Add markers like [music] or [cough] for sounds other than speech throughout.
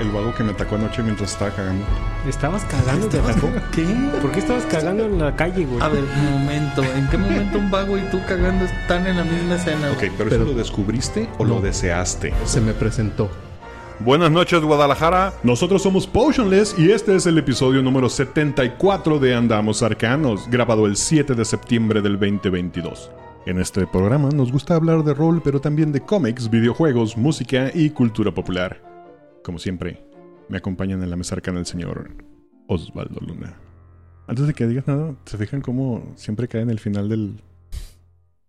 El vago que me atacó anoche mientras estaba cagando. ¿Estabas cagando? ¿Te atacó? ¿Qué? ¿Por qué estabas cagando en la calle, güey? A ver, un momento. ¿En qué momento un vago y tú cagando están en la misma escena? Ok, pero, Pero- ¿eso lo descubriste o lo deseaste? Se me presentó. Buenas noches, Guadalajara. Nosotros somos Potionless y este es el episodio número 74 de Andamos Arcanos, grabado el 7 de septiembre del 2022. En este programa nos gusta hablar de rol, pero también de cómics, videojuegos, música y cultura popular. Como siempre, me acompañan en la mesa arcana el señor Osvaldo Luna. Antes de que digas nada, ¿se fijan cómo siempre cae en el final del,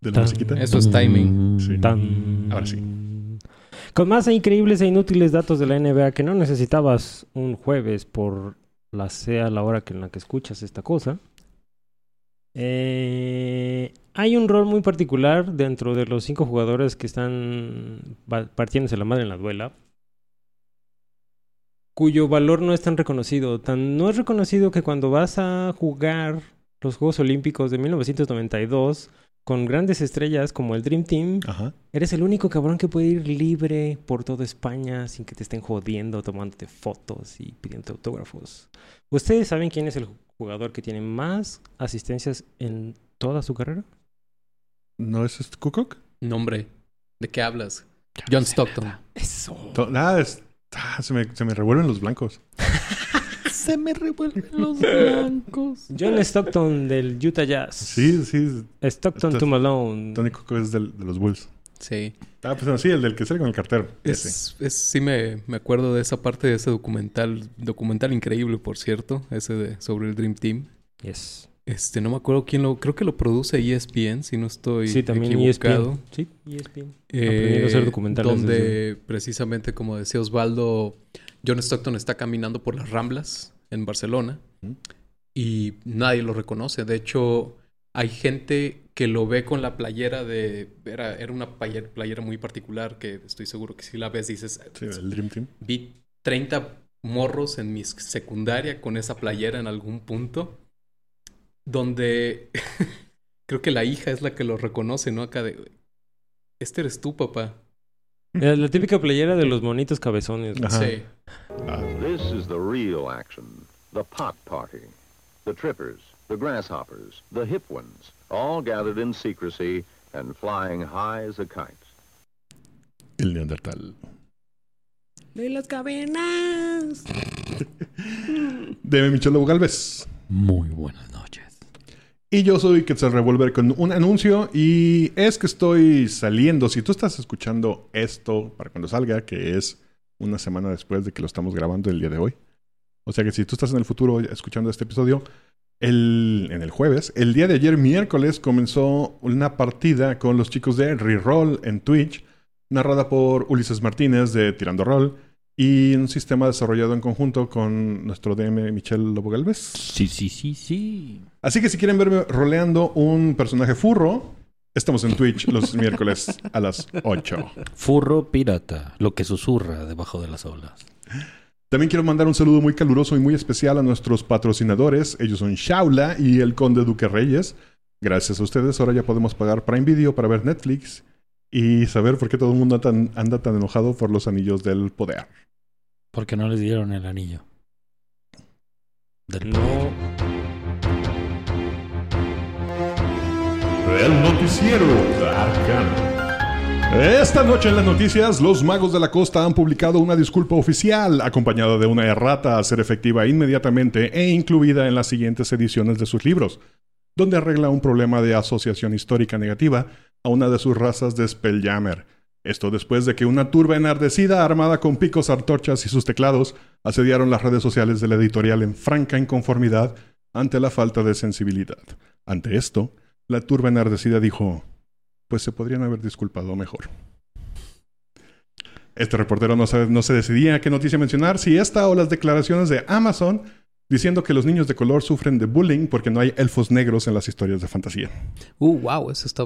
de la Tan. musiquita? Eso es timing. Sí. Tan. Ahora sí. Con más increíbles e inútiles datos de la NBA que no necesitabas un jueves por la sea la hora que en la que escuchas esta cosa. Eh, hay un rol muy particular dentro de los cinco jugadores que están partiéndose la madre en la duela, cuyo valor no es tan reconocido. Tan no es reconocido que cuando vas a jugar los Juegos Olímpicos de 1992 con grandes estrellas como el Dream Team, Ajá. Eres el único cabrón que puede ir libre por toda España sin que te estén jodiendo, tomándote fotos y pidiendo autógrafos. ¿Ustedes saben quién es el jugador que tiene más asistencias en toda su carrera? ¿No es este Kukok? Nombre. ¿De qué hablas? John Stockton. Eso. To- Nada, es- ah, se, me, se me revuelven los blancos. [laughs] Se me revuelven los [laughs] blancos. John Stockton del Utah Jazz. Sí, sí. Stockton Esto- to Malone. Tony Kukok es del- de los Bulls. Sí. Ah, pues no, sí, el del que sale con el cartero. Es- sí me, me acuerdo de esa parte de ese documental. Documental increíble, por cierto. Ese de, sobre el Dream Team. Yes. Este, no me acuerdo quién lo... Creo que lo produce E ESPN, si no estoy Sí, también equivocado. ESPN. Sí, E ESPN. Eh, Aprendiendo a hacer documentales Donde precisamente, como decía Osvaldo, John Stockton está caminando por las Ramblas en Barcelona y nadie lo reconoce. De hecho, hay gente que lo ve con la playera de... Era, era una player- playera muy particular que estoy seguro que si la ves dices... Sí, el Dream Team. Vi 30 morros en mi secundaria con esa playera en algún punto. Donde [laughs] creo que la hija es la que lo reconoce, ¿no? Acá de... Este eres tú, papá. La típica playera de los monitos cabezones. ¿no? Ajá. Sí. This is the real action. The pot party. The trippers, the grasshoppers, the hip ones, all gathered in secrecy and flying high as a kite. el Neandertal. De las cavernas. [laughs] De Michelo Galvez. Muy buenas noches. Y yo soy Quetzal Revolver con un anuncio. Y es que estoy saliendo. Si tú estás escuchando esto para cuando salga, que es una semana después de que lo estamos grabando el día de hoy. O sea que si tú estás en el futuro escuchando este episodio, el, en el jueves, el día de ayer, miércoles, comenzó una partida con los chicos de Reroll en Twitch, narrada por Ulises Martínez de Tirando Roll, y un sistema desarrollado en conjunto con nuestro DM Michelle Lobo Galvez. Sí, sí, sí, sí. Así que si quieren verme roleando un personaje furro, estamos en Twitch los [laughs] miércoles a las 8. Furro pirata, lo que susurra debajo de las olas. También quiero mandar un saludo muy caluroso y muy especial a nuestros patrocinadores. Ellos son Shaula y el Conde Duque Reyes. Gracias a ustedes ahora ya podemos pagar Prime Video para ver Netflix y saber por qué todo el mundo anda tan, anda tan enojado por los anillos del poder. Porque no les dieron el anillo. Del No. El noticiero Arcano. Esta noche en las noticias, los magos de la costa han publicado una disculpa oficial acompañada de una errata a ser efectiva inmediatamente e incluida en las siguientes ediciones de sus libros, donde arregla un problema de asociación histórica negativa a una de sus razas de Spelljammer. Esto después de que una turba enardecida armada con picos, antorchas y sus teclados asediaron las redes sociales de la editorial en franca inconformidad ante la falta de sensibilidad. Ante esto, la turba enardecida dijo, pues se podrían haber disculpado mejor. Este reportero no se, no se decidía qué noticia mencionar, si esta o las declaraciones de Amazon diciendo que los niños de color sufren de bullying porque no hay elfos negros en las historias de fantasía. Uh, wow, eso está.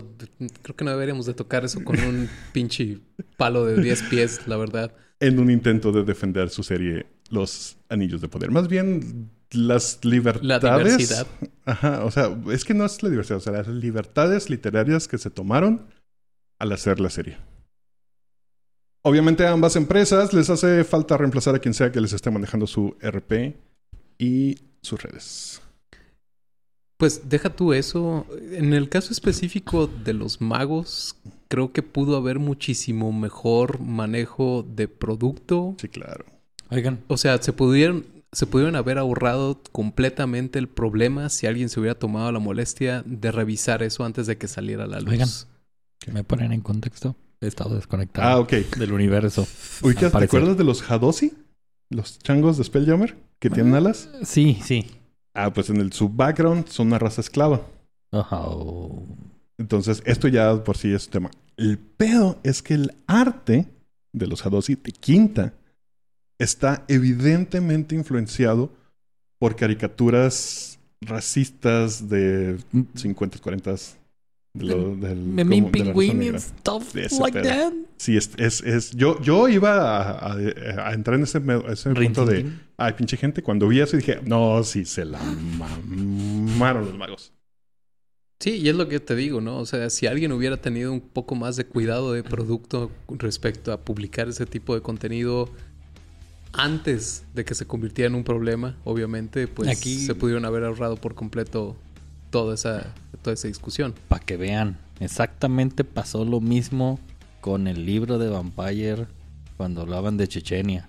Creo que no deberíamos de tocar eso con un [laughs] pinche palo de 10 pies, la verdad. En un intento de defender su serie Los Anillos de Poder. Más bien las libertades. La diversidad. Ajá, o sea, es que no es la diversidad, o sea, las libertades literarias que se tomaron al hacer la serie. Obviamente a ambas empresas les hace falta reemplazar a quien sea que les esté manejando su RP y sus redes. Pues deja tú eso. En el caso específico de los magos, creo que pudo haber muchísimo mejor manejo de producto. Sí, claro. Oigan, O sea, se pudieron, se pudieron haber ahorrado completamente el problema si alguien se hubiera tomado la molestia de revisar eso antes de que saliera a la luz. Oigan. me ponen en contexto. He estado desconectado Ah, ok. del universo. Al ¿Te parecer. acuerdas de los Hadosi? Los changos de Spelljammer que tienen alas. Sí, sí. Ah, pues en el su background son una raza esclava. Ajá. oh. Entonces, esto ya por sí es un tema. El pedo es que el arte de los Hadosi de Quinta está evidentemente influenciado por caricaturas racistas de 50, 40 de lo- del, Me como- mean and stuff like that. Sí, es, es, es- yo, yo iba a, a- a entrar en ese, ese punto de, ay, pinche gente. Cuando vi eso dije, no, sí, se la mamaron los magos. Sí, y es lo que te digo, ¿no? O sea, si alguien hubiera tenido un poco más de cuidado de producto respecto a publicar ese tipo de contenido antes de que se convirtiera en un problema, obviamente, pues Aquí- se pudieron haber ahorrado por completo toda esa, toda esa discusión. Para que vean, exactamente pasó lo mismo con el libro de Vampire cuando hablaban de Chechenia.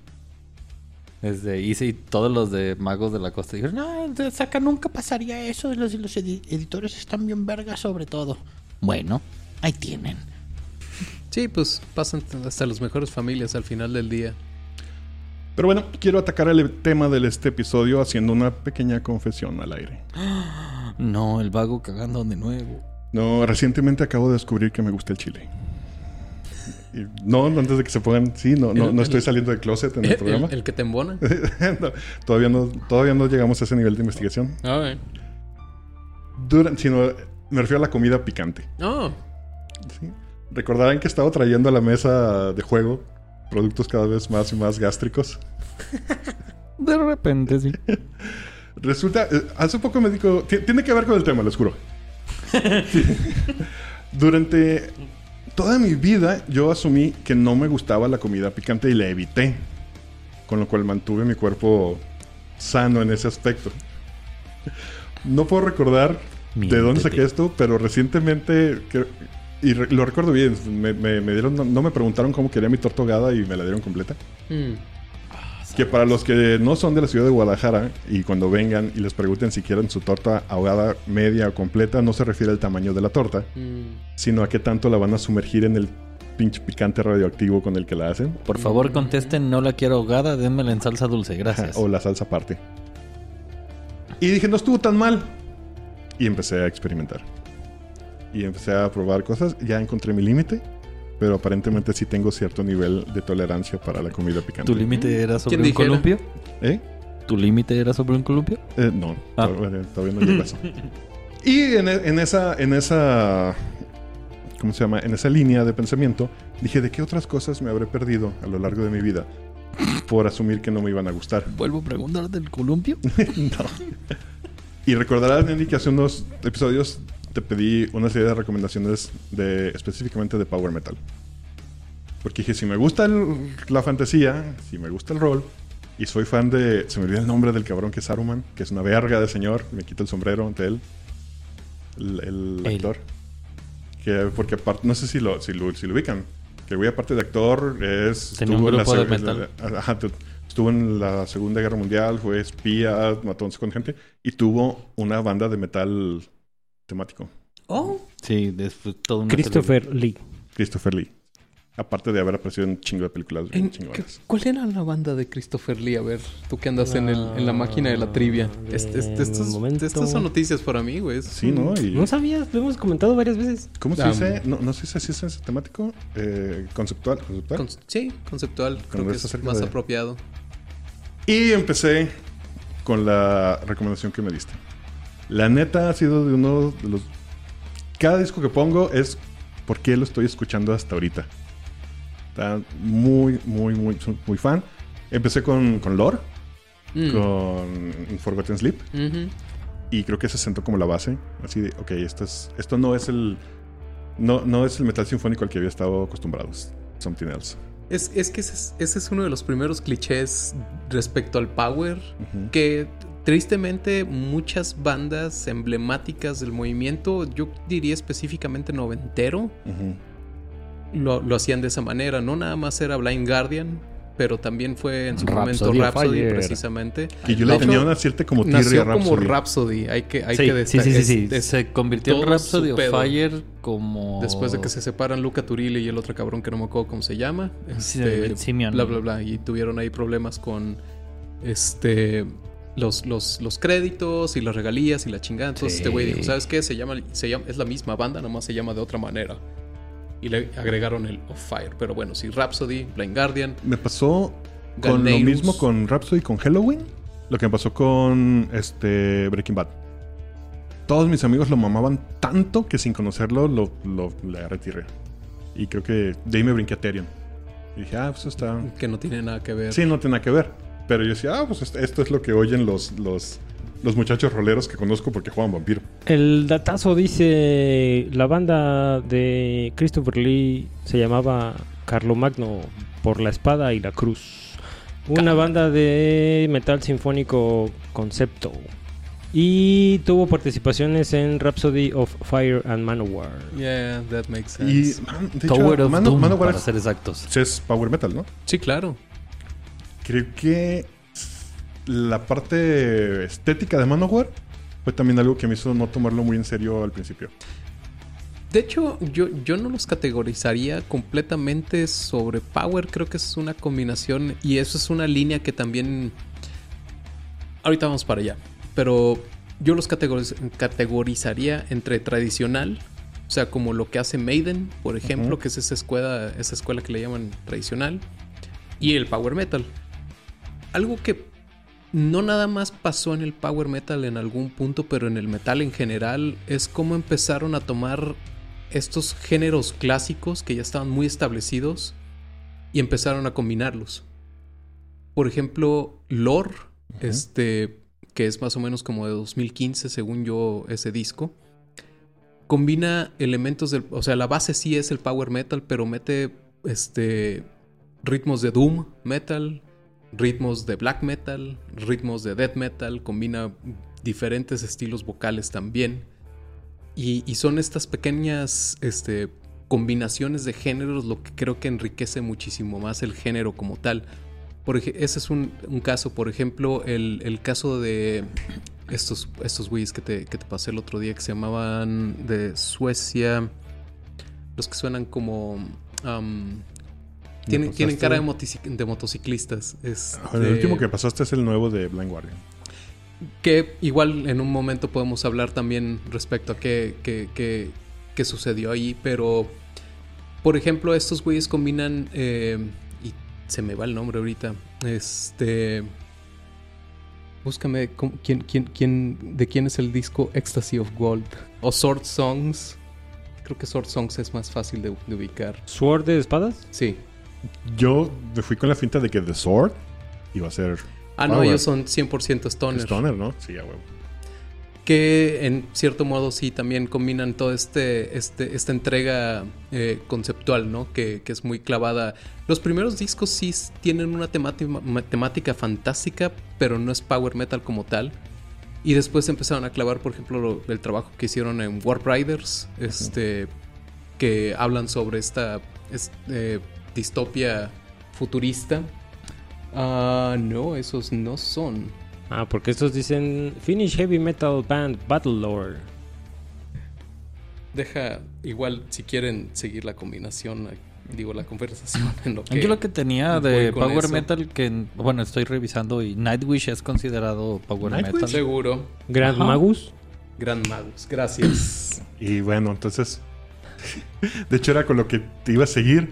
Desde y todos los de Magos de la Costa dijeron, no, Saca nunca pasaría eso, los, los edi- editores están bien vergas sobre todo. Bueno, ahí tienen. Sí, pues pasan hasta las mejores familias al final del día. Pero bueno, quiero atacar el tema de este episodio haciendo una pequeña confesión al aire. No, el vago cagando de nuevo. No, recientemente acabo de descubrir que me gusta el chile. Y no, antes de que se pongan, sí, no, no, El- no estoy el- saliendo del closet en el El, programa. el que te embona. [laughs] No, todavía, no, todavía no llegamos a ese nivel de investigación. Ah, Dura- sino me refiero a la comida picante. Oh, ¿sí? Recordarán que estaba trayendo a la mesa de juego productos cada vez más y más gástricos. [laughs] De repente, sí. [laughs] Resulta, eh, hace poco me dijo, ti- tiene que ver con el tema, les juro. [laughs] Durante toda mi vida yo asumí que no me gustaba la comida picante y la evité, con lo cual mantuve mi cuerpo sano en ese aspecto. No puedo recordar de dónde saqué esto, pero recientemente, y re- lo recuerdo bien, me, me- me dieron, no, no me preguntaron cómo quería mi torta ahogada y me la dieron completa. mm. Que para los que no son de la ciudad de Guadalajara y cuando vengan y les pregunten si quieren su torta ahogada media o completa, no se refiere al tamaño de la torta, Mm. sino a qué tanto la van a sumergir en el pinche picante radioactivo con el que la hacen. Por favor, contesten, no la quiero ahogada, dénmela en salsa dulce, gracias. O la salsa aparte. Y dije, no estuvo tan mal. Y empecé a experimentar. Y empecé a probar cosas. Ya encontré mi límite. Pero aparentemente sí tengo cierto nivel de tolerancia para la comida picante. ¿Tu límite era sobre ¿Quién un dijera? columpio? ¿Eh? ¿Tu límite era sobre un columpio? Eh, no, Ah. todavía, todavía no a eso. [laughs] Y en, e- en esa, en esa, ¿cómo se llama? En esa línea de pensamiento, dije, ¿de qué otras cosas me habré perdido a lo largo de mi vida por asumir que no me iban a gustar? [laughs] ¿Vuelvo a preguntar del columpio? [laughs] no. Y recordarás, Nelly, que hace unos episodios te pedí una serie de recomendaciones de específicamente de Power Metal. Porque dije, si me gusta el- la fantasía, si me gusta el rol, y soy fan de... Se me olvida el nombre del cabrón que es Saruman, que es una verga de señor, me quito el sombrero ante él. El, el actor. Que, porque aparte, no sé si lo, si lo, si lo ubican. Que güey, aparte de actor, es... Tenía un estuvo en la grupo de metal. Ajá, tu- estuvo en la Segunda Guerra Mundial, fue espía, mató a un montón de gente. Y tuvo una banda de metal temático. Oh, Sí, después todo un Christopher Lee. Christopher Lee. Aparte de haber aparecido en un chingo de películas bien En- chingonas. ¿Cuál era la banda de Christopher Lee? A ver, tú que andas en, el, en la máquina de la trivia. Ah, Este- este- estos- momento. estas son noticias para mí, güey. Sí, ¿no? Y, No sabías, lo hemos comentado varias veces. ¿Cómo se Um, dice? No, no sé si así es temático. Eh, conceptual. conceptual. Con- sí, conceptual. Creo que es más de- apropiado. Y empecé con la recomendación que me diste. La neta ha sido de uno de los... Cada disco que pongo es por qué lo estoy escuchando hasta ahorita. Está muy, muy, muy, muy fan. Empecé con, con Lore, Mm. con Forgotten Sleep. Y creo que se sentó como la base. Así de, ok, esto, es, esto no es el... No, no es el metal sinfónico al que había estado acostumbrados. Something else. Es, es que ese es, ese es uno de los primeros clichés respecto al power Ujú. que tristemente muchas bandas emblemáticas del movimiento, yo diría específicamente noventero, Ujú. lo, lo hacían de esa manera. No nada más era Blind Guardian, pero también fue en su Rhapsody momento Rhapsody Fire. precisamente. Y yo le tenía una cierta como Nació a como Rhapsody. Rhapsody, hay que, hay sí, que sí, destacar. sí, sí, sí. es- Se convirtió en Rhapsody of. Fire como... Después de que se separan Luca Turilli y el otro cabrón que no me acuerdo cómo se llama. Sí, Este, Simeon. bla, bla, bla. Y tuvieron ahí problemas con este los, los, los créditos y las regalías y la chingada. Entonces Sí. este güey dijo, ¿sabes qué? Se llama, se llama, es la misma banda, nomás se llama de otra manera. Y le agregaron el Of Fire. Pero bueno, sí, Rhapsody, Blind Guardian. Me pasó con lo mismo con Rhapsody y con Halloween. Lo que me pasó con este Breaking Bad. Todos mis amigos lo mamaban tanto que sin conocerlo lo, lo le retiré. Y creo que de ahí me brinqué a Therion. Y dije, ah, pues está. Que no tiene nada que ver. Sí, no tiene nada que ver. Pero yo decía, ah, pues esto, es lo que oyen los, los, los muchachos roleros que conozco porque juegan vampiro. El datazo dice, la banda de Christopher Lee se llamaba Carlomagno por la espada y la cruz. Una banda de metal sinfónico concepto. Y tuvo participaciones en Rhapsody of Fire and Manowar. Yeah, that makes Y, sense. man, de Tower hecho, of Doom, Manowar para es- ser exactos. es power metal, ¿no? Sí, claro. Creo que la parte estética de Manowar fue también algo que me hizo no tomarlo muy en serio al principio. De hecho, yo, yo no los categorizaría completamente sobre Power. Creo que es una combinación y eso es una línea que también... Ahorita vamos para allá. Pero yo los categoriz- categorizaría entre tradicional, o sea, como lo que hace Maiden, por ejemplo, que es esa escuela, esa escuela que le llaman tradicional, y el Power Metal. Algo que no nada más pasó en el power metal en algún punto, pero en el metal en general, es cómo empezaron a tomar estos géneros clásicos que ya estaban muy establecidos y empezaron a combinarlos. Por ejemplo, Lore, este, que es más o menos como de 2015, según yo, ese disco, combina elementos del, o sea, la base sí es el power metal, pero mete este ritmos de doom metal, ritmos de black metal, ritmos de death metal, combina diferentes estilos vocales también. Y, son estas pequeñas este, combinaciones de géneros lo que creo que enriquece muchísimo más el género como tal. Por ej- ese es un, caso, por ejemplo, el, caso de estos, estos güeyes que te, que te pasé el otro día que se llamaban de Suecia, los que suenan como... tienen, pasaste- tienen cara de, motocic- de motociclistas. Este, El último que pasaste es el nuevo de Blind Guardian. que igual en un momento podemos hablar también respecto a qué, qué- qué- qué sucedió ahí, pero por ejemplo estos güeyes combinan, eh, y se me va el nombre ahorita, este... Búscame quién, quién, quién, de quién es el disco Ecstasy of Gold o Sword Songs. Creo que Sword Songs es más fácil de, de ubicar. ¿Sword de espadas? Sí. Yo me fui con la finta de que The Sword iba a ser Ah, no, ellos son 100% stoner. Stoner, ¿no? Sí, a huevo. que en cierto modo sí también combinan toda este, este, esta entrega eh, conceptual, ¿no? Que, que es muy clavada. Los primeros discos sí tienen una temática, temática fantástica, pero no es power metal como tal. Y después empezaron a clavar, por ejemplo, lo- el trabajo que hicieron en Warp Riders, este, que hablan sobre esta es- eh, distopia futurista. Ah, no, esos no son. Ah, porque estos dicen Finnish Heavy Metal Band Battle Lore. Deja, igual, si quieren seguir la combinación, digo, la conversación [laughs] en lo que... Yo lo que tenía de Power eso. Metal, que bueno, estoy revisando y Nightwish es considerado Power ¿Nightwish? Metal. Seguro. Grand Ajá. Magus. Gran Magus. Gracias. Y bueno, entonces. [laughs] de hecho, era con lo que te iba a seguir.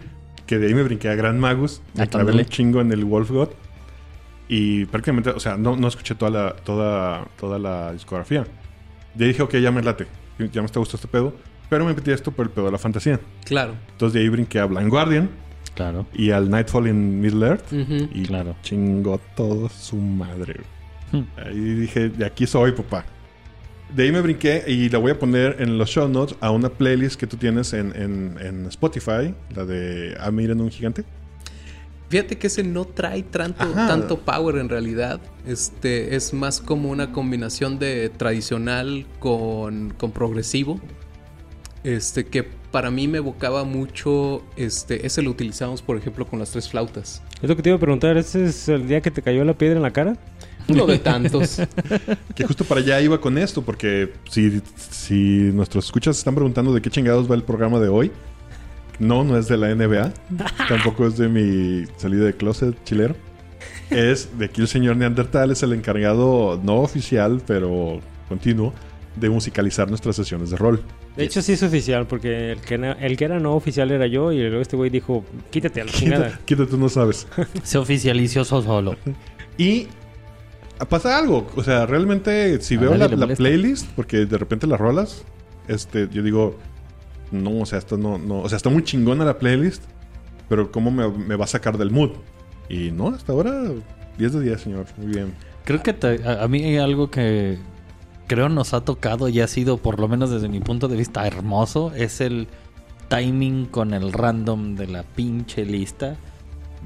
Que de ahí me brinqué a Grand Magus. Me clavé un chingo en el Wolf God. Y prácticamente, o sea, no, no escuché toda la, toda, toda la discografía. De ahí dije, ok, ya me late. Ya me está gustando este pedo. Pero me metí a esto por el pedo de la fantasía. Claro. Entonces de ahí brinqué a Blind Guardian Claro, y al Nightfall in Middle Earth. Y claro. chingó todo su madre. Hmm. Ahí dije, de aquí soy, papá. De ahí me brinqué y la voy a poner en los show notes a una playlist que tú tienes en, en- en Spotify, la de Ah, miren un gigante. Fíjate que ese no trae tanto, Ajá. tanto power en realidad. Este es más como una combinación de tradicional con, con progresivo. Este que para mí me evocaba mucho. Este, ese lo utilizamos, por ejemplo, con las tres flautas. Es lo que te iba a preguntar. ¿Ese es el día que te cayó la piedra en la cara? Uno de tantos. [laughs] Que justo para allá iba con esto, porque si, si nuestros escuchas están preguntando de qué chingados va el programa de hoy, no, no es de la NBA, [laughs] tampoco es de mi salida de closet chilero. Es de aquí el señor Neandertal, es el encargado no oficial, pero continuo, de musicalizar nuestras sesiones de rol. De hecho, sí es oficial, porque el que, el que era no oficial era yo y luego este güey dijo, quítate a la chingada. Quítate, quítate, tú no sabes. Se oficializó solo. [laughs] Y pasa algo. O sea, realmente, si A veo la, playlist, porque de repente las rolas, este, yo digo, no, o sea, esto no, no, o sea, está muy chingona la playlist, pero ¿cómo me, me va a sacar del mood? Y no, hasta ahora, 10 de 10, señor. Muy bien. Creo que te- a, a mí hay algo que creo nos ha tocado y ha sido, por lo menos desde mi punto de vista, hermoso. Es el timing con el random de la pinche lista.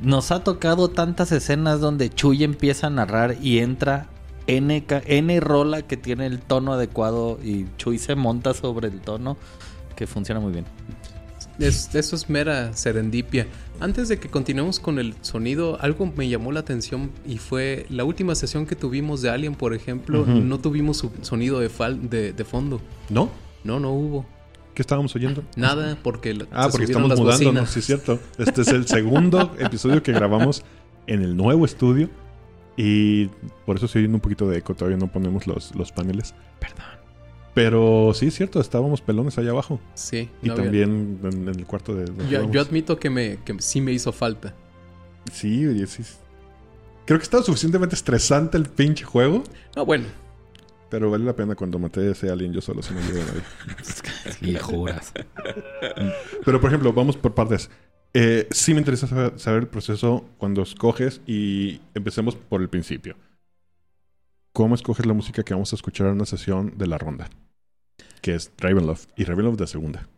Nos ha tocado tantas escenas donde Chuy empieza a narrar y entra N, N rola que tiene el tono adecuado y Chuy se monta sobre el tono que funciona muy bien. Es- eso es mera serendipia. Antes de que continuemos con el sonido, algo me llamó la atención y fue la última sesión que tuvimos de Alien, por ejemplo, no tuvimos su- sonido de, fal- de, de fondo. ¿No? No, no hubo. ¿Qué estábamos oyendo? Nada, porque Ah, porque estamos mudándonos, sí es cierto. Este es el segundo [laughs] episodio que grabamos en el nuevo estudio. Y por eso estoy oyendo un poquito de eco. Todavía no ponemos los, los paneles. Perdón. Pero sí es cierto, estábamos pelones allá abajo. Sí, Y no también en, en el cuarto de... Yo, yo admito que, me, que sí me hizo falta. Sí, sí. Creo que estaba suficientemente estresante el pinche juego. No, bueno, Pero vale la pena cuando maté a ese alien yo solo sin ayuda de nadie. [laughs] Y juras. Pero por ejemplo, vamos por partes. Eh, sí me interesa saber, saber el proceso cuando escoges y empecemos por el principio. ¿Cómo escoges la música que vamos a escuchar en una sesión de la ronda? Que es Ravenloft y Ravenloft de segunda.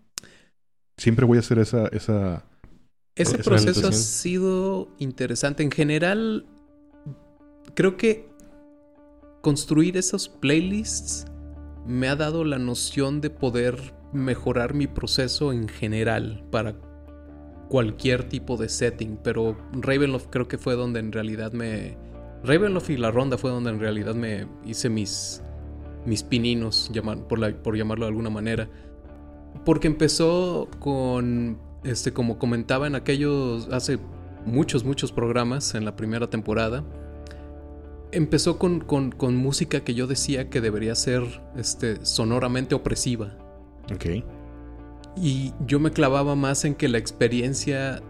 Siempre voy a hacer esa... esa... ese Esa proceso ha sido interesante. En general, creo que construir esos playlists me ha dado la noción de poder mejorar mi proceso en general para cualquier tipo de setting. Pero Ravenloft creo que fue donde en realidad me... Ravenloft y la ronda fue donde en realidad me hice mis, mis pininos, por, por llamarlo de alguna manera. Porque empezó con, este, como comentaba en aquellos, hace muchos, muchos programas en la primera temporada. Empezó con, con- con música que yo decía que debería ser este, sonoramente opresiva. Ok. Y yo me clavaba más en que la experiencia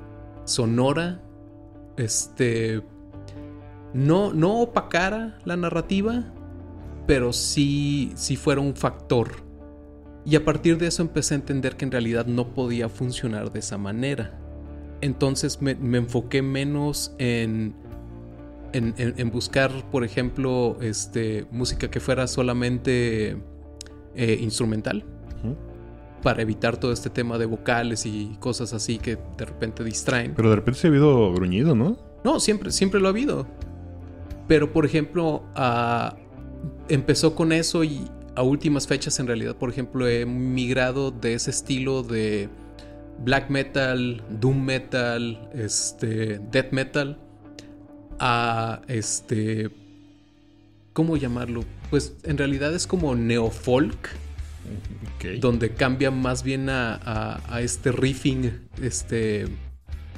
sonora, este, no, no opacara la narrativa, pero sí, sí fuera un factor. Y a partir de eso empecé a entender que en realidad no podía funcionar de esa manera. Entonces me, me enfoqué menos en, en, en- en buscar, por ejemplo, este, música que fuera solamente eh, instrumental para evitar todo este tema de vocales y cosas así que de repente distraen. Pero de repente se ha habido gruñido, ¿no? No, siempre, siempre lo ha habido. Pero, por ejemplo, ah, empezó con eso y a últimas fechas, en realidad, por ejemplo, he migrado de ese estilo de black metal, doom metal, este, death metal, a este, ¿cómo llamarlo? Pues en realidad es como neofolk, donde cambia más bien a, a- a este riffing, este,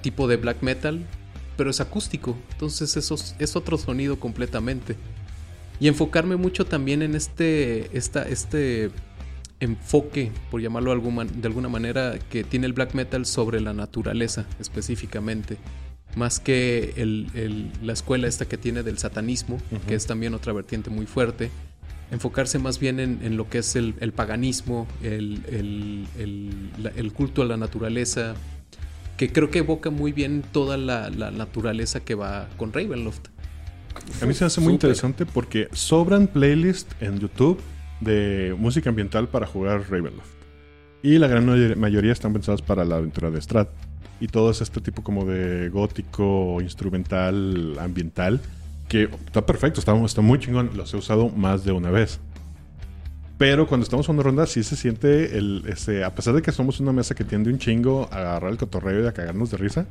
tipo de black metal, pero es acústico. Entonces eso es- otro sonido completamente. Y enfocarme mucho también en este, esta, este enfoque, por llamarlo de alguna manera, que tiene el black metal sobre la naturaleza específicamente. Más que el- el- la escuela esta que tiene del satanismo, que es también otra vertiente muy fuerte. Enfocarse más bien en, en lo que es el, el paganismo, el, el- el- la- el culto a la naturaleza, que creo que evoca muy bien toda la, la naturaleza que va con Ravenloft. A mí se me hace muy interesante porque sobran playlists en YouTube de música ambiental para jugar Ravenloft. Y la gran mayor- mayoría están pensadas para la aventura de Strat. Y todo es este tipo como de gótico, instrumental, ambiental. Que está perfecto, está, está muy chingón. Los he usado más de una vez. Pero cuando estamos jugando ronda, sí se siente el. Ese, a pesar de que somos una mesa que tiende un chingo a agarrar el cotorreo y a cagarnos de risa.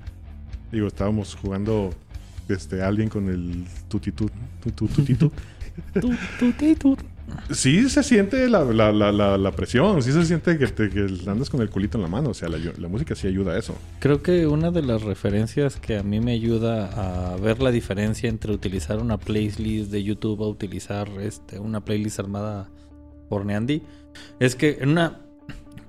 Digo, estábamos jugando este, alguien con el tutitut, tutu, tutitut. [laughs] Sí se siente la, la, la, presión, sí se siente que, te, que andas con el culito en la mano. O sea, la, la música sí ayuda a eso. Creo que una de las referencias que a mí me ayuda a ver la diferencia entre utilizar una playlist de YouTube a utilizar este, una playlist armada por Neandy es que en una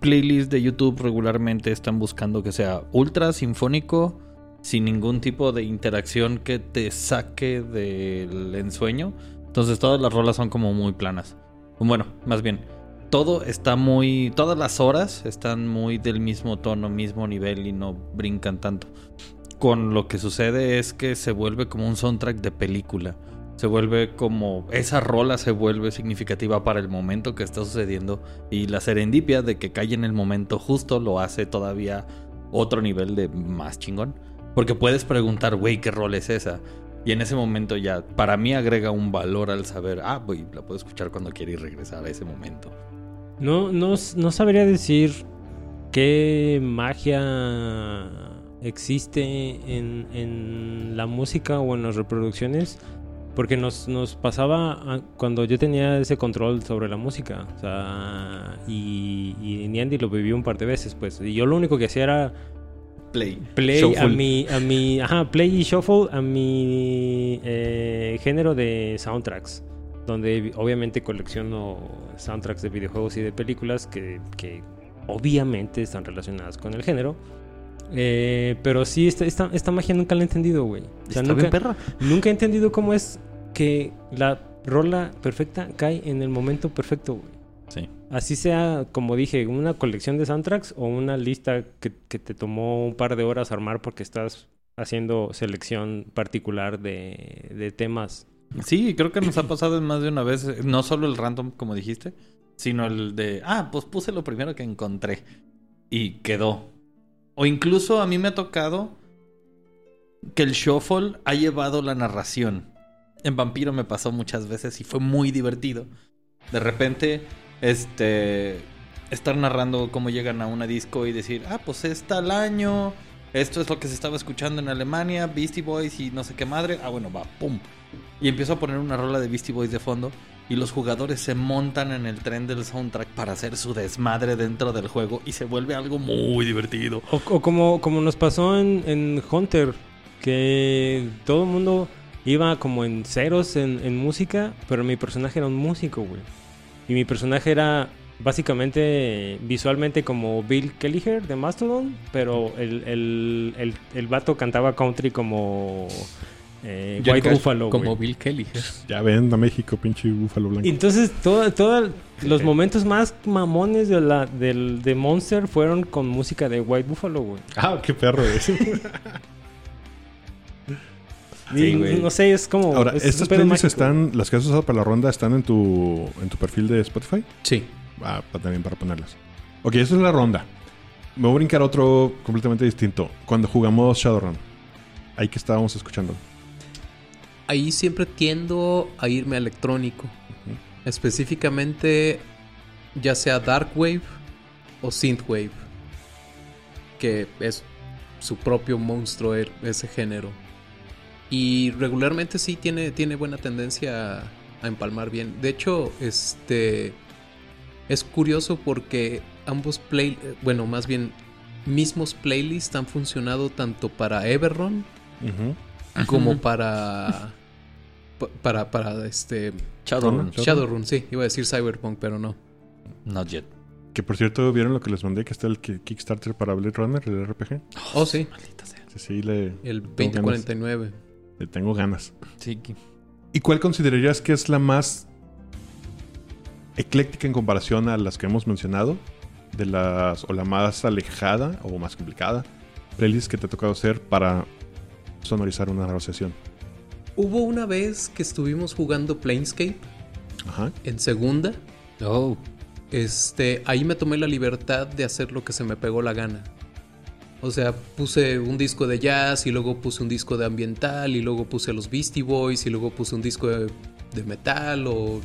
playlist de YouTube regularmente están buscando que sea ultra sinfónico, sin ningún tipo de interacción que te saque del ensueño. Entonces todas las rolas son como muy planas. Bueno, más bien, todo está muy. Todas las horas están muy del mismo tono, mismo nivel y no brincan tanto. Con lo que sucede es que se vuelve como un soundtrack de película. Se vuelve como. Esa rola se vuelve significativa para el momento que está sucediendo. Y la serendipia de que cae en el momento justo lo hace todavía otro nivel de más chingón. Porque puedes preguntar, güey, ¿qué rol es esa? Y en ese momento ya, para mí agrega un valor al saber, ah, güey, la puedo escuchar cuando quiera y regresar a ese momento. No, no, no sabría decir qué magia existe en, en la música o en las reproducciones. Porque nos, nos pasaba cuando yo tenía ese control sobre la música. O sea, y, y Niandy lo vivió un par de veces, pues. Y yo lo único que hacía era Play. play a Shuffle. mi, a mi, ajá, play y shuffle a mi eh, género de soundtracks, donde obviamente colecciono soundtracks de videojuegos y de películas que, que obviamente están relacionadas con el género. Eh, pero sí, esta, esta, esta magia nunca la he entendido, güey. O sea, nunca, perra. nunca he entendido cómo es que la rola perfecta cae en el momento perfecto, güey. Sí. Así sea, como dije, una colección de soundtracks o una lista que, que te tomó un par de horas armar porque estás haciendo selección particular de, de temas. Sí, creo que nos ha pasado en más de una vez. eh, No solo el random, como dijiste, sino el de, ah, pues puse lo primero que encontré y quedó. O incluso a mí me ha tocado que el shuffle ha llevado la narración. En Vampiro me pasó muchas veces y fue muy divertido. De repente, este, estar narrando cómo llegan a una disco y decir, ah, pues es tal año, esto es lo que se estaba escuchando en Alemania, Beastie Boys y no sé qué madre. Ah, bueno, va, pum. Y empiezo a poner una rola de Beastie Boys de fondo. Y los jugadores se montan en el tren del soundtrack para hacer su desmadre dentro del juego. Y se vuelve algo muy divertido. O, como, como nos pasó en, en Hunter, que todo el mundo iba como en ceros en, en música, pero mi personaje era un músico, güey. Y mi personaje era básicamente visualmente como Bill Kelliher de Mastodon, pero el, el, el, el vato cantaba country como eh, White Buffalo. Como. Bill Kelly. Ya ven a México, pinche búfalo blanco. Entonces todo, todo- los [laughs] momentos más mamones de, la, del, de Monster fueron con música de White Buffalo, güey. Ah, qué perro es. [laughs] Y Sí, güey. no sé, es como. Ahora, es ¿estas playlists están, las que has usado para la ronda, están en tu, en tu perfil de Spotify? Sí. Ah, pa- también para ponerlas. Ok, eso es la ronda. Me voy a brincar otro completamente distinto. Cuando jugamos Shadowrun. Ahí que estábamos escuchando. Ahí siempre tiendo a irme a electrónico. Específicamente, ya sea Dark Wave o Synthwave. Que es su propio monstruo er- ese género. Y regularmente sí tiene, tiene buena tendencia a, a empalmar bien. De hecho, este es curioso porque ambos play, bueno, más bien mismos playlists han funcionado tanto para Everron como para pa- para para este Shadowrun. Shadowrun. Sí, iba a decir Cyberpunk, pero no. Not yet. Que por cierto, ¿vieron lo que les mandé? Que está el ki- Kickstarter para Blade Runner, el RPG. Oh, sí, Maldita sea. Sí, sí, le, el ganas. 2049. Le tengo ganas. Sí, ¿Y cuál considerarías que es la más ecléctica en comparación a las que hemos mencionado? De las, o la más alejada o más complicada playlist que te ha tocado hacer para sonorizar una negociación. Hubo una vez que estuvimos jugando Planescape Ajá. en segunda. Oh, Este, ahí me tomé la libertad de hacer lo que se me pegó la gana. O sea, puse un disco de jazz y luego puse un disco de ambiental y luego puse los Beastie Boys y luego puse un disco de, de metal o...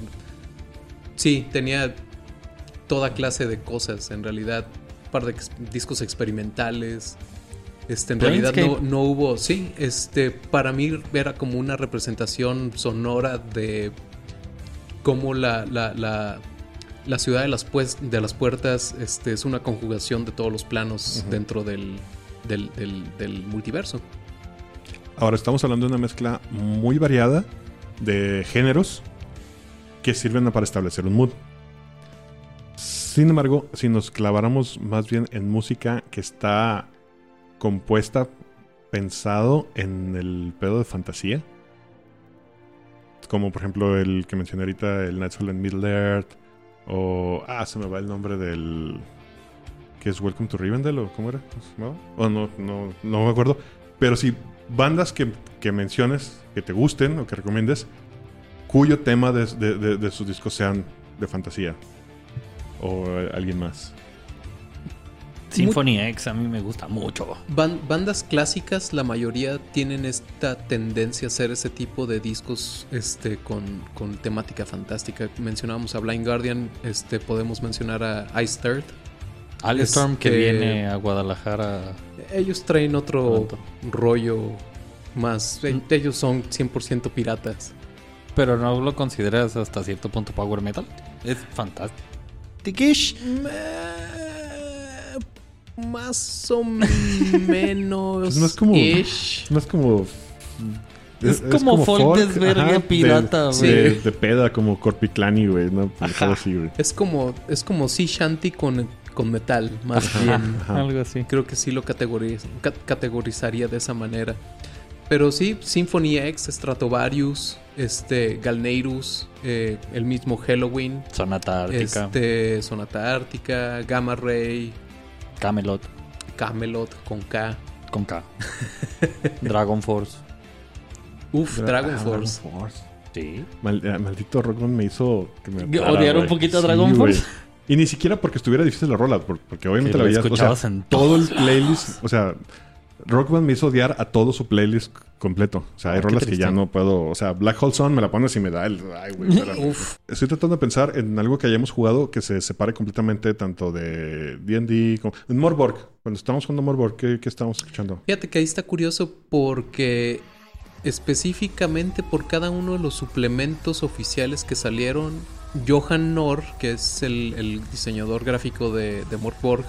Sí, tenía toda clase de cosas en realidad. Un par de ex- discos experimentales. Este, en realidad no, no hubo... Sí, este, para mí era como una representación sonora de cómo la, la, la, la ciudad de las, pues- de las puertas este, es una conjugación de todos los planos dentro del, del, del- del multiverso. Ahora estamos hablando de una mezcla muy variada de géneros que sirven para establecer un mood. Sin embargo, si nos claváramos más bien en música que está compuesta, pensado en el pedo de fantasía, como por ejemplo el que mencioné ahorita, el Nightfall in Middle Earth, o. Ah, se me va el nombre del. que es Welcome to Rivendell, o cómo era? ¿Cómo se llamaba? Oh, no, no, no me acuerdo. Pero si bandas que, que menciones, que te gusten o que recomiendes, cuyo tema de, de- de- sus discos sean de fantasía. O alguien más. Symphony X a mí me gusta mucho. Ban- bandas clásicas, la mayoría tienen esta tendencia a hacer ese tipo de discos este, con, con temática fantástica. Mencionábamos a Blind Guardian, este, podemos mencionar a Ice Third. Alestorm que Este- viene a Guadalajara. Ellos traen otro Pronto. rollo más. eh, Ellos son 100% piratas. Pero no lo consideras hasta cierto punto power metal. Es fantástico. Tikish. Más o menos. Pues no es como- ish. No es como. Es como folk desvergue pirata, de, güey. de, de peda, como Corpiclani, güey. ¿no? Así, güey. Es como, es como sea shanty con, con metal, más bien. Ajá. Algo así. Creo que sí lo categoriz- ca- categorizaría de esa manera. Pero sí, Symphony X, Stratovarius, este, Galneirus, eh, el mismo Halloween, Sonata Ártica. este, Sonata Ártica, Gamma Ray, Camelot. Camelot con K. Con K. [laughs] Dragon Force. Uf, Dra- Dragon ah, Force. Force. Sí. Mal- eh, maldito Rockman me hizo que me ¿Odiar un poquito a Dragon. Force? Y ni siquiera porque estuviera difícil la rola, por- porque obviamente Que la lo veías. O sea, en todo [laughs] el playlist, o sea, Rockman me hizo odiar a todo su playlist completo. O sea, hay Ah, rolas que ya no puedo. O sea, Black Hole Sun me la pones y me da el. Ay, güey. [laughs] Estoy tratando de pensar en algo que hayamos jugado que se separe completamente tanto de DD como. En Morborg. Cuando estábamos jugando Morborg, ¿qué, qué estábamos escuchando? Fíjate que ahí está curioso porque específicamente por cada uno de los suplementos oficiales que salieron, Johan Nor, que es el, el diseñador gráfico de, de Morborg,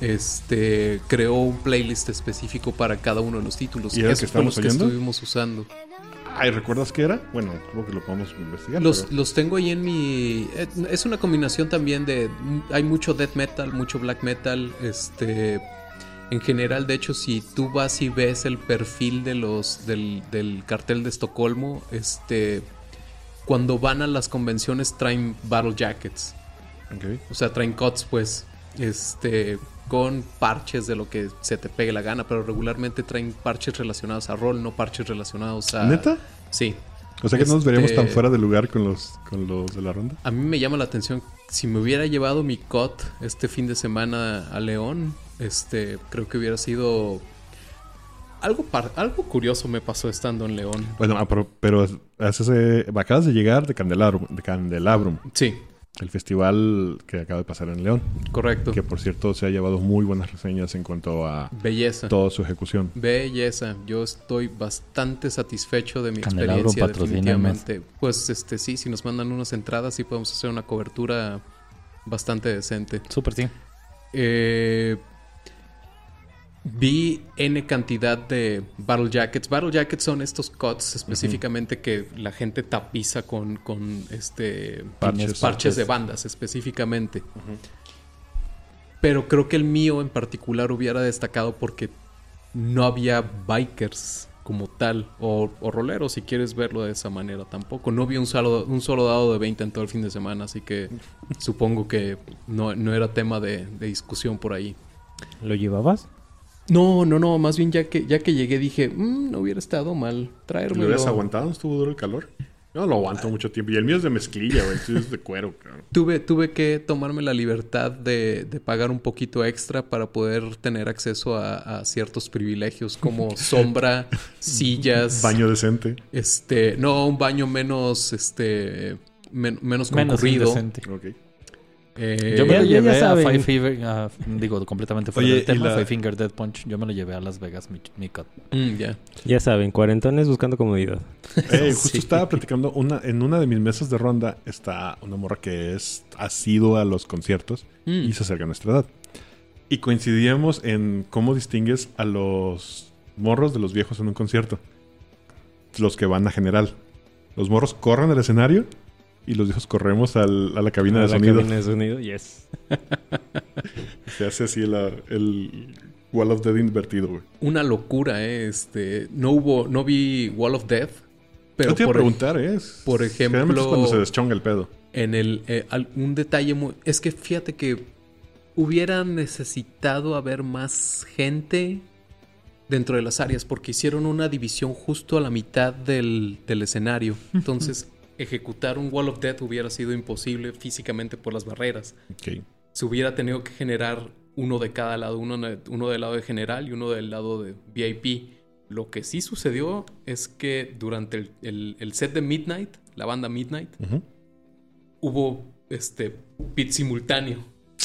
este, creó un playlist específico para cada uno de los títulos. ¿Y era el Esos que fueron estamos los que oyendo? estuvimos usando. Ay, ¿recuerdas qué era? Bueno, creo que lo podemos investigar. Los, pero- los tengo ahí en mi... eh, Es una combinación también de... Hay mucho death metal, mucho black metal. Este... En general, de hecho, si tú vas y ves el perfil de los del, del cartel de Estocolmo, este... Cuando van a las convenciones traen battle jackets. O sea, traen cuts, pues, este, con parches de lo que se te pegue la gana, pero regularmente traen parches relacionados a rol, no parches relacionados a... ¿Neta? Sí. O sea que no nos veríamos Este- tan fuera de lugar con los, con los de la ronda. A mí me llama la atención, si me hubiera llevado mi COT este fin de semana a León, este, creo que hubiera sido... Algo, par- algo curioso me pasó estando en León. Bueno, ah, pero, pero eh, acabas de llegar de Candelabrum, de Candelabrum, Sí, el festival que acaba de pasar en León, correcto. que por cierto se ha llevado muy buenas reseñas en cuanto a Belleza. toda su ejecución. Belleza, yo estoy bastante satisfecho de mi Candelabro, experiencia definitivamente. Pues este sí, si nos mandan unas entradas sí podemos hacer una cobertura bastante decente. Súper, sí. Eh, Vi N cantidad de Battle Jackets. Battle Jackets son estos cuts específicamente que la gente tapiza con, con este Parches. parches, de bandas específicamente. Pero creo que el mío en particular hubiera destacado porque no había bikers como tal, o, o roleros si quieres verlo de esa manera tampoco. No vi un solo, un solo dado de 20 en todo el fin de semana, así que [laughs] supongo que no, no era tema de, de discusión por ahí. ¿Lo llevabas? No, no, no, más bien ya que, ya que llegué dije, "Mm, no hubiera estado mal ¿Lo traérmelo. hubieras aguantado? ¿Estuvo duro el calor? Yo no lo aguanto mucho tiempo. Y el mío es de mezclilla, güey. Es de cuero, cabrón. [laughs] Tuve, tuve que tomarme la libertad de, de pagar un poquito extra para poder tener acceso a, a ciertos privilegios como [laughs] sombra, sillas, Baño decente. este, no, un baño menos, este, men- menos Menos concurrido. indecente. Ok. Eh, Yo me Ya- lo ya llevé a. Five Finger, a- digo, completamente fuera Oye, del tema, la- Five Finger Dead Punch. Yo me lo llevé a Las Vegas, mi, mi cut. mm, ya. Ya saben, cuarentones buscando comodidad. [laughs] Justo Sí. estaba platicando una, en una de mis mesas de ronda está una morra que es ha sido a los conciertos Mm. y se acerca a nuestra edad. Y coincidíamos en cómo distingues a los morros de los viejos en un concierto. Los que van a general. Los morros corren al escenario y los viejos corremos al- a la cabina de A la sonido. cabina de sonido, yes. [laughs] Se hace así la- el Wall of Dead invertido, güey. Una locura, eh, este, no hubo, no vi Wall of Death, pero Yo te iba a por, preguntar, ¿eh? Es- por es ejemplo- cuando se deschonga el pedo. en el eh, al- un detalle muy es que fíjate que hubiera necesitado haber más gente dentro de las áreas porque hicieron una división justo a la mitad del, del escenario entonces [laughs] ejecutar un wall of death hubiera sido imposible físicamente por las barreras Ok. se hubiera tenido que generar uno de cada lado uno, uno del lado de general y uno del lado de VIP lo que sí sucedió es que durante el, el- el set de Midnight la banda Midnight Ujú. hubo este pit simultáneo.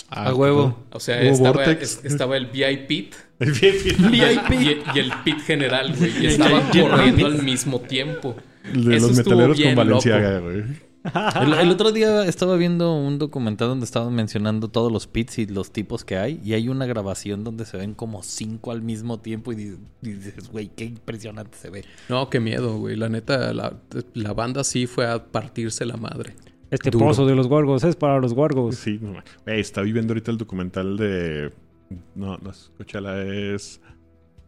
Ah, a huevo. O sea, estaba, es- estaba el VIP pit el, y- y el pit general, güey. Y estaban corriendo al mismo tiempo. De Eso los metaleros con Valenciaga, güey. [laughs] El, el otro día estaba viendo un documental donde estaban mencionando todos los pits y los tipos que hay. Y hay una grabación donde se ven como cinco al mismo tiempo. Y di- y dices, güey, qué impresionante se ve. No, qué miedo, güey. La neta, la, la banda sí fue a partirse la madre. Este Duro. pozo de los guargos es para los guargos. Sí, no, está viviendo ahorita el documental de. No, no, escúchala, es.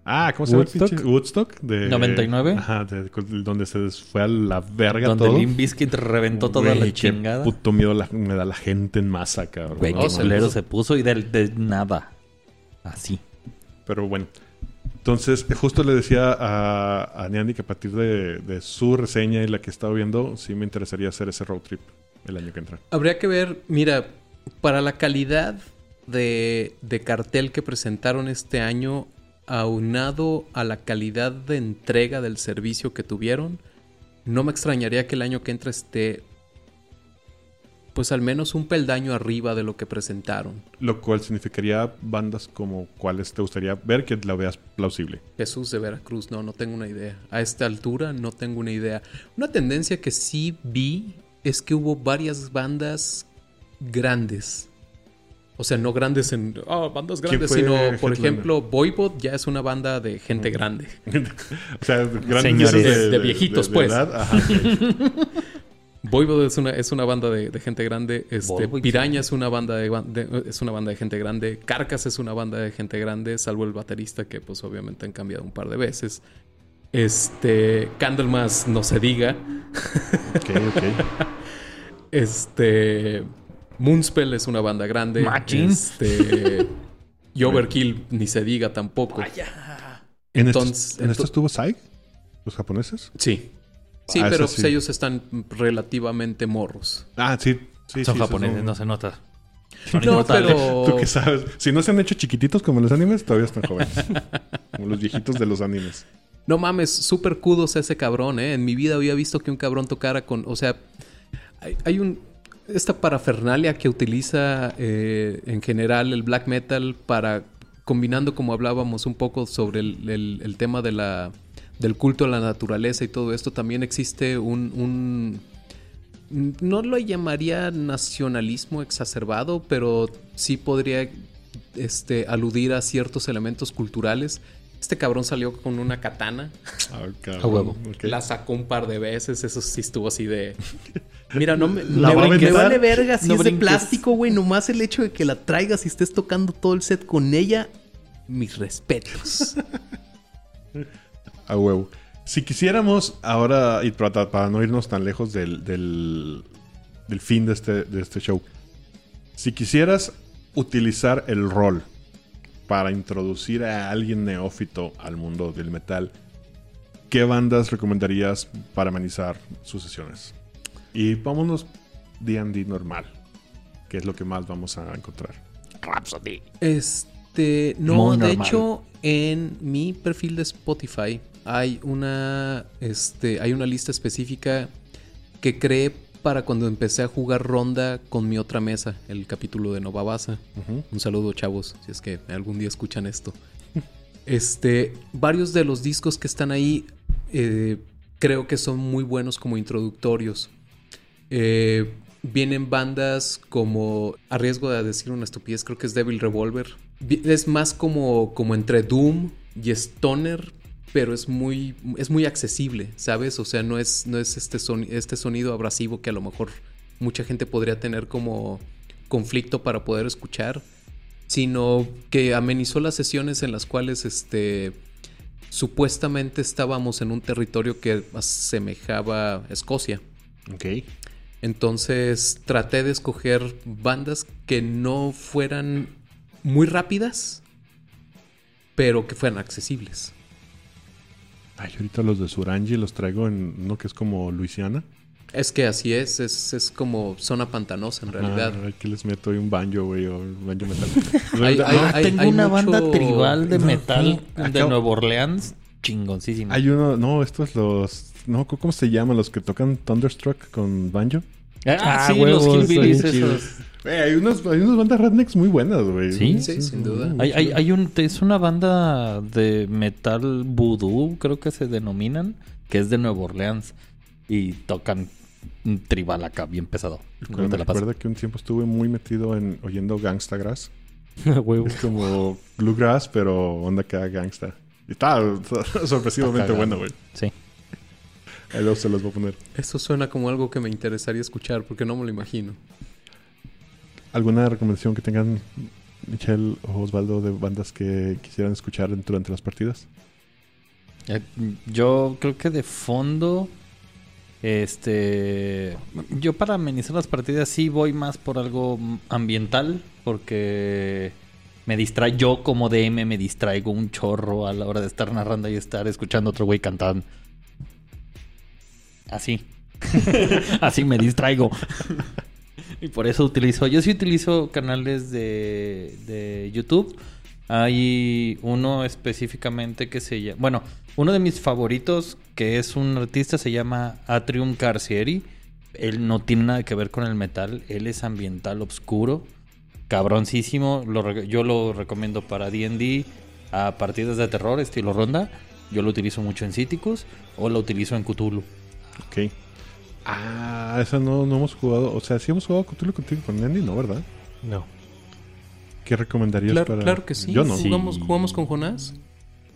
Ah, ¿cómo se llama? el Woodstock. pinche? Woodstock. De, 99. Ajá, de- donde se fue a la verga donde todo. Limp Bizkit reventó toda Güey, la qué chingada. puto miedo la- me da la gente en masa, cabrón. Güey, No, qué no, culero se puso y de, de nada. Así. Pero bueno. Entonces, justo le decía a, a Neandy que a partir de, de su reseña y la que estaba viendo, sí me interesaría hacer ese road trip el año que entra. Habría que ver, mira, para la calidad de, de cartel que presentaron este año, aunado a la calidad de entrega del servicio que tuvieron, no me extrañaría que el año que entra esté, pues al menos un peldaño arriba de lo que presentaron. Lo cual significaría bandas como cuáles te gustaría ver que la veas plausible. Jesús de Veracruz, no, no tengo una idea. A esta altura no tengo una idea. Una tendencia que sí vi es que hubo varias bandas grandes. O sea, no grandes en... Ah, bandas ¿Quién grandes, sino, por ejemplo, Voivod ya es una banda de gente grande. [laughs] o sea, grandes Señores. De viejitos, pues. edad. Ajá, [laughs] ok. Voivod es una, es una banda de, de gente grande. Este, Piraña es una banda de, ban- de- es una banda de gente grande. Carcas es una banda de gente grande, salvo el baterista que pues obviamente han cambiado un par de veces. Este, Candlemas no se diga. ok, ok. [laughs] Este, Moonspell es una banda grande. Machín. Este, [laughs] y Overkill ni se diga tampoco. ¿En, Entonces- estos, ¿en estos estuvo Sai? ¿Los japoneses? Sí. Sí, Ah, pero pues, ellos están relativamente morros. Ah, sí. sí Son sí, japoneses, no se nota. Son No, pero... [laughs] ¿Tú qué sabes? Si no se han hecho chiquititos como en los animes, todavía están jóvenes. [laughs] como los viejitos de los animes. No mames, súper kudos ese cabrón, ¿eh? En mi vida había visto que un cabrón tocara con... O sea, hay, hay un... Esta parafernalia que utiliza eh, en general el black metal para... Combinando como hablábamos un poco sobre el, tema de la, del culto a la naturaleza y todo esto, también existe un... un no lo llamaría nacionalismo exacerbado, pero sí podría este, aludir a ciertos elementos culturales. Este cabrón salió con una katana, Ah. A huevo. La sacó un par de veces, eso sí estuvo así de... [laughs] Mira, no me, La me- va a me aventar. vale verga si No es de brinques. plástico, güey. Nomás el hecho de que la traigas y estés tocando todo el set con ella, mis respetos. [laughs] A huevo. Si quisiéramos ahora, y para, para no irnos tan lejos del, del, del fin de este, de este show, si quisieras utilizar el rol para introducir a alguien neófito al mundo del metal, ¿qué bandas recomendarías para amenizar sus sesiones? Y vámonos D&D normal, que es lo que más vamos a encontrar. Este, no, Muy de normal. hecho, en mi perfil de Spotify hay una, este, hay una lista específica que creé para cuando empecé a jugar ronda con mi otra mesa, el capítulo de Nova Basa. Ujú. Un saludo, chavos, si es que algún día escuchan esto. [laughs] Este, varios de los discos que están ahí eh, creo que son muy buenos como introductorios. Eh, vienen bandas como, a riesgo de decir una estupidez, creo que es Devil Revolver. Es más como, como entre Doom y Stoner, pero es muy, es muy accesible, ¿sabes? O sea, no es, no es este, este sonido abrasivo que a lo mejor mucha gente podría tener como conflicto para poder escuchar, sino que amenizó las sesiones en las cuales este, supuestamente estábamos en un territorio que asemejaba a Escocia. Ok. Entonces traté de escoger bandas que no fueran muy rápidas, pero que fueran accesibles. Ay, ahorita los de Surangi los traigo en uno que es como Luisiana. Es que así es, es, es como zona pantanosa en realidad. Ah, aquí les meto un banjo, güey, o un banjo metal. [laughs] Hay- hay- Ah, hay- tengo hay una mucho- banda tribal de metal no, de Nueva Orleans chingoncísima. Hay uno, no, estos los, no, ¿cómo se llaman? Los que tocan Thunderstruck con banjo. Ah, Ah, sí, huevos, los hillbillies esos. Hay, unos, hay unas bandas rednecks muy buenas, güey. ¿Sí? Sí, sin duda. Hay, hay, hay un, es una banda de metal voodoo, creo que se denominan, que es de Nueva Orleans. Y tocan un tribal acá bien pesado. Me recuerda que un tiempo estuve muy metido en oyendo Gangsta Grass. [laughs] Es como Bluegrass, pero onda acá gangsta. Y está [laughs] sorpresivamente Está bueno, güey. Sí. Ahí luego se los voy a poner. Eso suena como algo que me interesaría escuchar porque no me lo imagino. ¿Alguna recomendación que tengan, Michelle o Osvaldo, de bandas que quisieran escuchar durante las partidas? Eh, Yo creo que de fondo, este, yo para amenizar las partidas sí voy más por algo ambiental, porque me distrae, yo como DM me distraigo un chorro a la hora de estar narrando y estar escuchando a otro güey cantar. Así. [laughs] Así me distraigo. y por eso utilizo, yo sí utilizo canales de, de YouTube. Hay uno específicamente que se llama, bueno, uno de mis favoritos que es un artista se llama Atrium Carcieri. Él no tiene nada que ver con el metal, él es ambiental oscuro, cabroncísimo. Lo yo lo recomiendo para D&D a partidas de terror estilo ronda. Yo lo utilizo mucho en Citicus o lo utilizo en Cthulhu. Ok. Ah, esa no, no hemos jugado. O sea, sí hemos jugado Cthulhu contigo con Andy, ¿no? ¿Verdad? No. ¿Qué recomendarías Claro, para...? claro que sí. Yo no. Jugamos, jugamos con Jonás.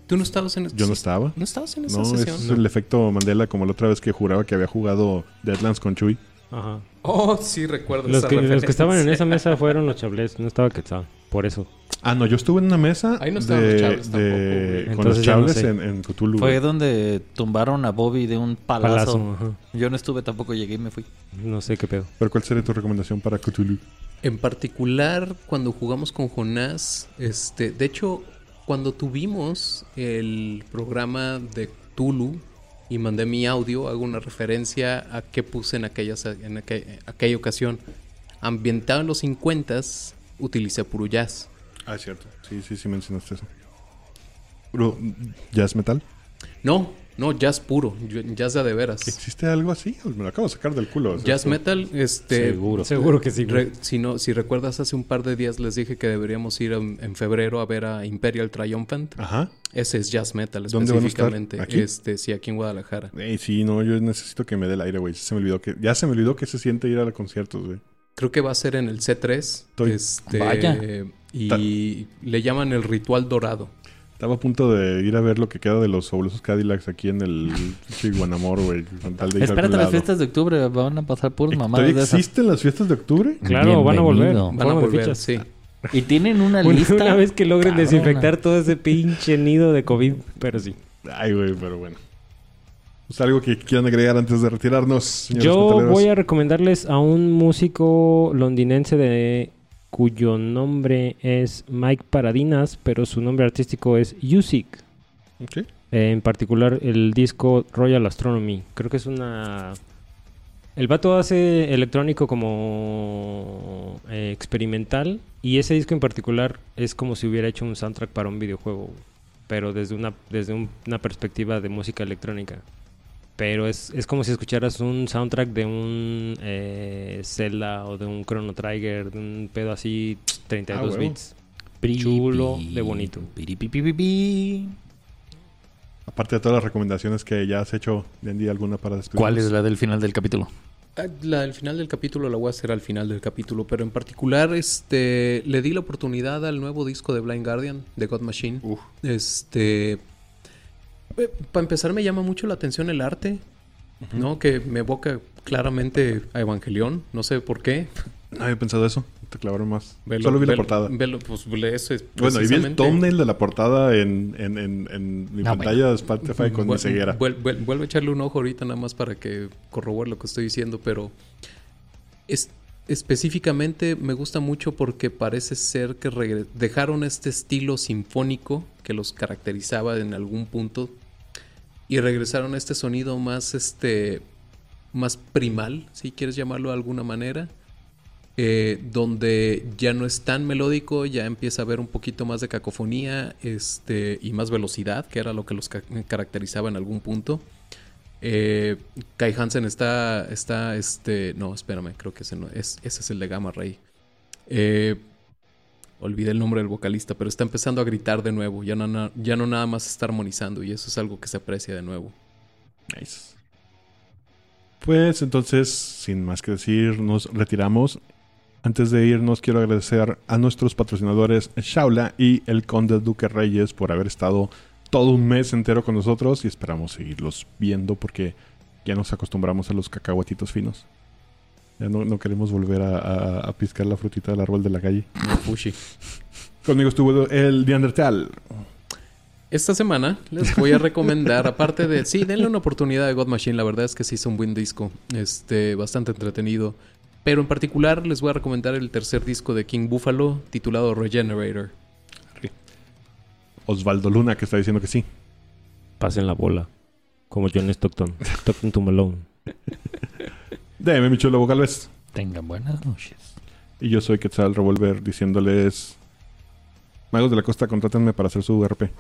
¿Tú no estabas en Yo no estaba. ¿No estabas en esa No, sesión? es el efecto Mandela como la otra vez que juraba que había jugado Deadlands con Chuy. Ajá. Oh, sí, recuerdo Los esa que, los que estaban en esa [laughs] mesa fueron los chablés, no estaba Quetzal. Por eso. Ah, no, yo estuve en una mesa Ahí no estaban de, los chables de- tampoco, güey. con Entonces los ya no chables sé. en, en Cthulhu. Fue güey. donde tumbaron a Bobby de un palazo. Palazo. Ajá. Yo no estuve tampoco, llegué y me fui. No sé qué pedo. ¿Pero cuál sería tu recomendación para Cthulhu? En particular, cuando jugamos con Jonás, este, de hecho, cuando tuvimos el programa de Tulu y mandé mi audio, hago una referencia a qué puse en, aquellas, en aquel- aquella ocasión. Ambientado en los 50 utilicé puro jazz. Ah, es cierto. Sí, sí, sí mencionaste eso. Bro, ¿Jazz metal? No, no, jazz puro, jazz de de veras. ¿Existe algo así? Me lo acabo de sacar del culo. Jazz esto- metal, este... Seguro. Seguro que sí. güey. Re- si, no, si recuerdas, hace un par de días les dije que deberíamos ir en, en febrero a ver a Imperial Triumphant. Ajá. Ese es jazz metal ¿Dónde van a estar? específicamente. ¿Aquí? Este, sí, aquí en Guadalajara. Ey, sí, no, yo necesito que me dé el aire, güey. Se me olvidó que... Ya se me olvidó que se siente ir a los conciertos, güey. Creo que va a ser en el C3. Estoy- Este, Vaya. Y le llaman el ritual dorado. Estaba a punto de ir a ver lo que queda de los fabulosos Cadillacs aquí en el Chiguanamor, güey. Espérate las fiestas de octubre, van a pasar puras mamadas ¿Todavía de esas. existen las fiestas de octubre? Claro, van a volver. Van a volver, fichas. sí. Y tienen una [laughs] Una, lista. una vez que logren cabrona. desinfectar todo ese pinche nido de COVID, pero sí. Ay, güey, pero bueno. Pues algo que quieran agregar antes de retirarnos, señores Yo metaleros? voy a recomendarles a un músico londinense de cuyo nombre es Mike Paradinas, pero su nombre artístico es Yusik. Ok. Eh, en particular el disco Royal Astronomy. Creo que es una... El vato hace electrónico como eh, experimental y ese disco en particular es como si hubiera hecho un soundtrack para un videojuego, pero desde una, desde un- una perspectiva de música electrónica. Pero es, es como si escucharas un soundtrack de un eh, Zelda o de un Chrono Trigger, de un pedo así, 32 Ah, bits. Chulo de bonito. Aparte de todas las recomendaciones que ya has hecho, Andy, ¿alguna para despedirnos? ¿Cuál es la del final del capítulo? Ah, La del final del capítulo la voy a hacer al final del capítulo, pero en particular este le di la oportunidad al nuevo disco de Blind Guardian de God Machine. Uf. Este para empezar me llama mucho la atención el arte, ¿no? Que me evoca claramente a Evangelión, no sé por qué. No había pensado eso. Te clavaron más. Velo- Solo vi la portada. velo, pues eso es Bueno, y vi el thumbnail de la portada en, en, en, en mi No, pantalla de Spotify con mi ceguera. vuel- vuel- vuelve a echarle un ojo ahorita nada más para que corrobore lo que estoy diciendo, pero es, específicamente me gusta mucho porque parece ser que dejaron este estilo sinfónico que los caracterizaba en algún punto y regresaron a este sonido más este más primal, si quieres llamarlo de alguna manera. eh, donde ya no es tan melódico, ya empieza a haber un poquito más de cacofonía este, y más velocidad, que era lo que los ca- caracterizaba en algún punto. Eh, Kai Hansen está, está, este, no, espérame, creo que ese, no, es, ese es el de Gamma Ray. Eh, olvidé el nombre del vocalista, pero está empezando a gritar de nuevo, ya no, na- ya no nada más está armonizando y eso es algo que se aprecia de nuevo. Nice. Pues entonces, sin más que decir, nos retiramos. Antes de irnos, quiero agradecer a nuestros patrocinadores Shaula y el Conde Duque Reyes por haber estado todo un mes entero con nosotros y esperamos seguirlos viendo porque ya nos acostumbramos a los cacahuatitos finos. Ya no, no queremos volver a, a- a piscar la frutita del árbol de la calle. No. Conmigo estuvo el Neandertal. Esta semana les voy a recomendar, [laughs] aparte de... Sí, denle una oportunidad a God Machine. La verdad es que sí es un buen disco. Este, bastante entretenido. Pero en particular les voy a recomendar el tercer disco de King Buffalo, titulado Regenerator. Osvaldo Luna, que está diciendo que sí. Pasen la bola. Como John Stockton. Stockton to Malone. [laughs] Deme, mi chulo Galvez. Tengan buenas noches. Y yo soy Quetzal Revolver diciéndoles... Magos de la Costa, contrátenme para hacer su RP.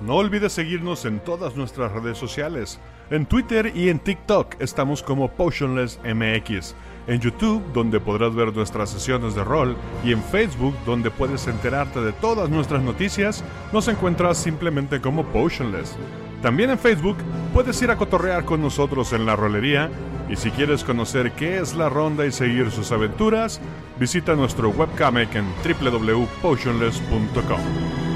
No olvides seguirnos en todas nuestras redes sociales. En Twitter y en TikTok estamos como Potionless MX. En YouTube, donde podrás ver nuestras sesiones de rol. Y en Facebook, donde puedes enterarte de todas nuestras noticias, nos encuentras simplemente como Potionless. También en Facebook puedes ir a cotorrear con nosotros en la rolería. Y si quieres conocer qué es la ronda y seguir sus aventuras, visita nuestro webcomic en www.potionless.com.